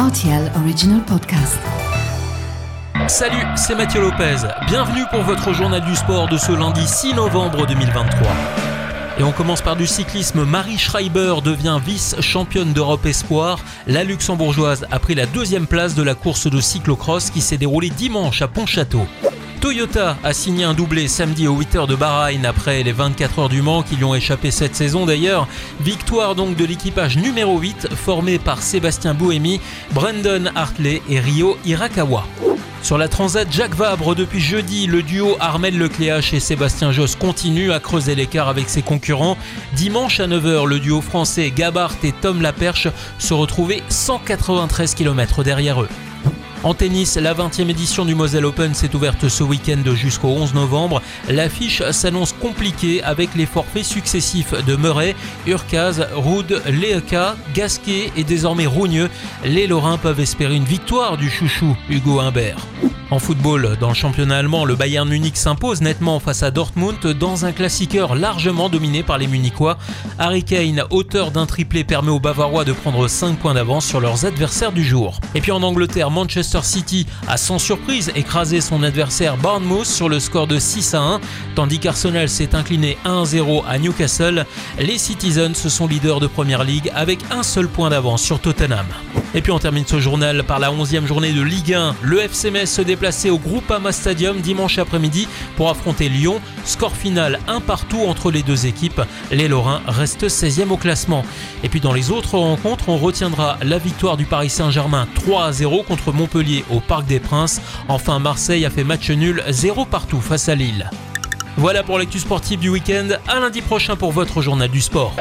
RTL Original Podcast. Salut, c'est Mathieu Lopez. Bienvenue pour votre journal du sport de ce lundi 6 novembre 2023. Et on commence par du cyclisme. Marie Schreiber devient vice-championne d'Europe Espoir. La luxembourgeoise a pris la deuxième place de la course de cyclocross qui s'est déroulée dimanche à Pontchâteau. Toyota a signé un doublé samedi aux 8 heures de Bahreïn après les 24 heures du Mans qui lui ont échappé cette saison d'ailleurs. Victoire donc de l'équipage numéro 8 formé par Sébastien Buemi, Brandon Hartley et Rio Hirakawa. Sur la Transat Jacques Vabre, depuis jeudi, le duo Armel Lecléache et Sébastien Josse continue à creuser l'écart avec ses concurrents. Dimanche à 9h, le duo français Gabart et Tom Laperche se retrouvaient 193 km derrière eux. En tennis, la 20e édition du Moselle Open s'est ouverte ce week-end jusqu'au 11 novembre. L'affiche s'annonce compliquée avec les forfaits successifs de Murray, Urcaz, Rude, Leeka, Gasquet et désormais Rougneux. Les Lorrains peuvent espérer une victoire du chouchou Hugo Humbert. En football, dans le championnat allemand, le Bayern Munich s'impose nettement face à Dortmund dans un classiqueur largement dominé par les Munichois. Harry Kane, auteur d'un triplé, permet aux Bavarois de prendre 5 points d'avance sur leurs adversaires du jour. Et puis en Angleterre, Manchester City a sans surprise écrasé son adversaire Bournemouth sur le score de 6 à 1, tandis qu'Arsenal s'est incliné 1-0 à Newcastle. Les Citizens sont leaders de Première League avec un seul point d'avance sur Tottenham. Et puis on termine ce journal par la 11e journée de Ligue 1. Le FC Metz se déplaçait au Groupama Stadium dimanche après-midi pour affronter Lyon. Score final un partout entre les deux équipes. Les Lorrains restent 16e au classement. Et puis dans les autres rencontres, on retiendra la victoire du Paris Saint-Germain 3 à 0 contre Montpellier au Parc des Princes. Enfin, Marseille a fait match nul 0 partout face à Lille. Voilà pour l'actu sportive du week-end. À lundi prochain pour votre journal du sport.